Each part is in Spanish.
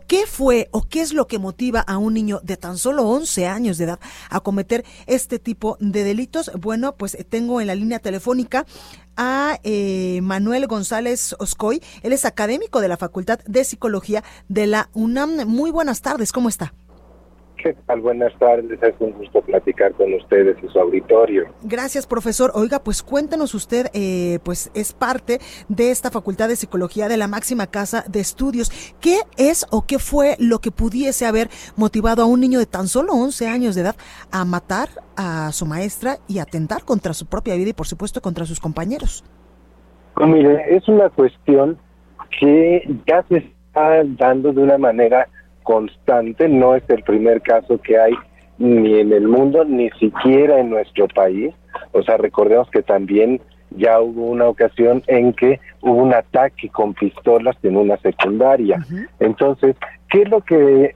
¿Qué fue o qué es lo que motiva a un niño de tan solo 11 años de edad a cometer este tipo de delitos? Bueno, pues tengo en la línea telefónica a eh, Manuel González Oscoy. Él es académico de la Facultad de Psicología de la UNAM. Muy buenas tardes, ¿cómo está? ¿Qué tal? Buenas tardes, es un gusto platicar con ustedes y su auditorio. Gracias, profesor. Oiga, pues cuéntenos usted, eh, pues es parte de esta Facultad de Psicología de la máxima casa de estudios. ¿Qué es o qué fue lo que pudiese haber motivado a un niño de tan solo 11 años de edad a matar a su maestra y atentar contra su propia vida y, por supuesto, contra sus compañeros? Pues mire, es una cuestión que ya se está dando de una manera constante, no es el primer caso que hay ni en el mundo, ni siquiera en nuestro país. O sea, recordemos que también ya hubo una ocasión en que hubo un ataque con pistolas en una secundaria. Entonces, ¿qué es lo que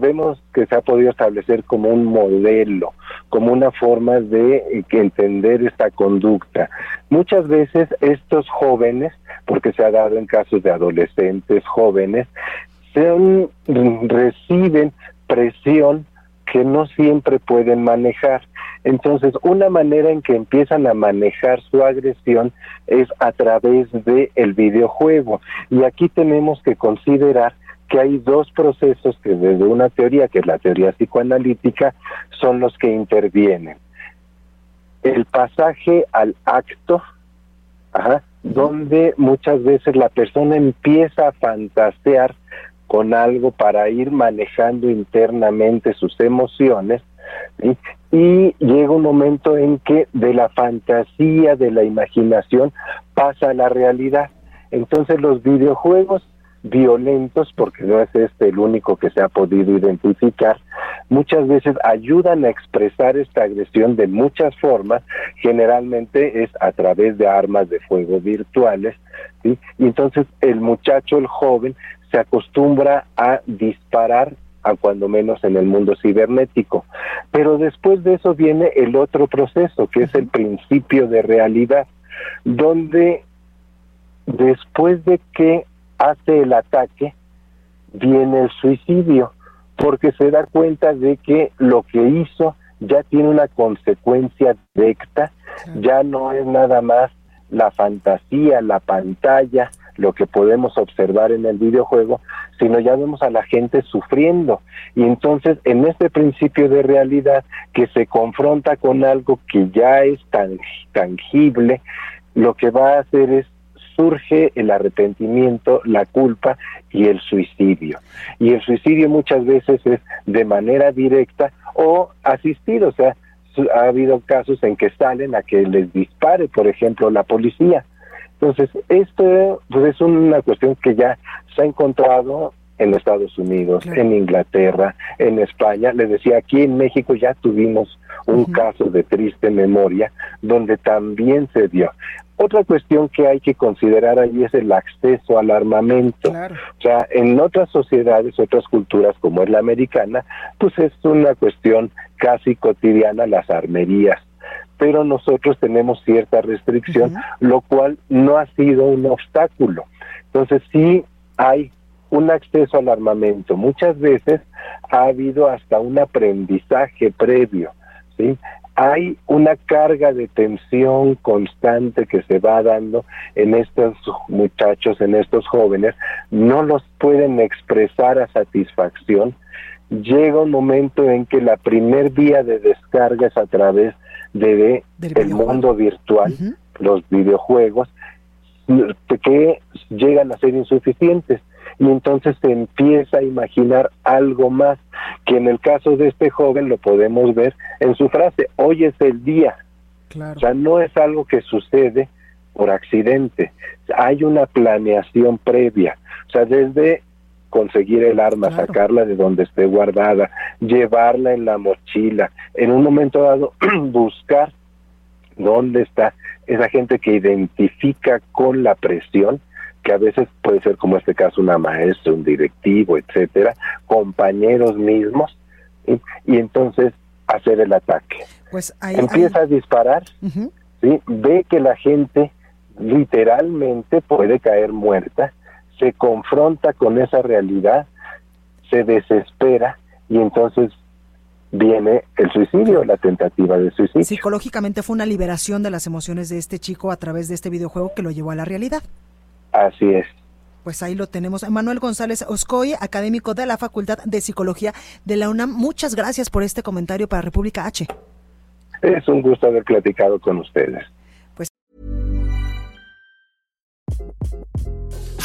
vemos que se ha podido establecer como un modelo, como una forma de eh, entender esta conducta? Muchas veces estos jóvenes, porque se ha dado en casos de adolescentes jóvenes, reciben presión que no siempre pueden manejar. Entonces, una manera en que empiezan a manejar su agresión es a través del el videojuego. Y aquí tenemos que considerar que hay dos procesos que desde una teoría, que es la teoría psicoanalítica, son los que intervienen. El pasaje al acto, donde muchas veces la persona empieza a fantasear con algo para ir manejando internamente sus emociones y llega un momento en que de la fantasía, de la imaginación, pasa a la realidad. Entonces los videojuegos violentos, porque no es este el único que se ha podido identificar, muchas veces ayudan a expresar esta agresión de muchas formas, generalmente es a través de armas de fuego virtuales, y entonces el muchacho, el joven, se acostumbra a disparar a cuando menos en el mundo cibernético. Pero después de eso viene el otro proceso, que es el principio de realidad, donde después de que hace el ataque, viene el suicidio, porque se da cuenta de que lo que hizo ya tiene una consecuencia directa, ya no es nada más la fantasía, la pantalla, lo que podemos observar en el videojuego, sino ya vemos a la gente sufriendo. Y entonces, en este principio de realidad que se confronta con algo que ya es tan tangible, lo que va a hacer es surge el arrepentimiento, la culpa y el suicidio. Y el suicidio muchas veces es de manera directa o asistido, o sea, ha habido casos en que salen a que les dispare, por ejemplo, la policía. Entonces, esto pues, es una cuestión que ya se ha encontrado en Estados Unidos, en Inglaterra, en España. Les decía, aquí en México ya tuvimos un caso de triste memoria donde también se dio. Otra cuestión que hay que considerar ahí es el acceso al armamento. O sea, en otras sociedades, otras culturas como es la americana, pues es una cuestión casi cotidiana las armerías pero nosotros tenemos cierta restricción, lo cual no ha sido un obstáculo. Entonces sí hay un acceso al armamento. Muchas veces ha habido hasta un aprendizaje previo, ¿sí? Hay una carga de tensión constante que se va dando en estos muchachos, en estos jóvenes, no los pueden expresar a satisfacción. Llega un momento en que la primer vía de descarga es a través de el mundo virtual, los videojuegos, que llegan a ser insuficientes. Y entonces se empieza a imaginar algo más, que en el caso de este joven lo podemos ver en su frase, hoy es el día. O sea, no es algo que sucede por accidente, hay una planeación previa. O sea, desde conseguir el arma, sacarla de donde esté guardada, llevarla en la mochila, en un momento dado buscar dónde está esa gente que identifica con la presión, que a veces puede ser como este caso una maestra, un directivo, etcétera, compañeros mismos, y entonces hacer el ataque. Pues Empieza a disparar, ¿sí? ve que la gente literalmente puede caer muerta, se confronta con esa realidad, se desespera y entonces viene el suicidio, la tentativa de suicidio. Psicológicamente fue una liberación de las emociones de este chico a través de este videojuego que lo llevó a la realidad. Así es. Pues ahí lo tenemos. Manuel González Oscoy, académico de la Facultad de Psicología de la UNAM. Muchas gracias por este comentario para República H. Es un gusto haber platicado con ustedes. Pues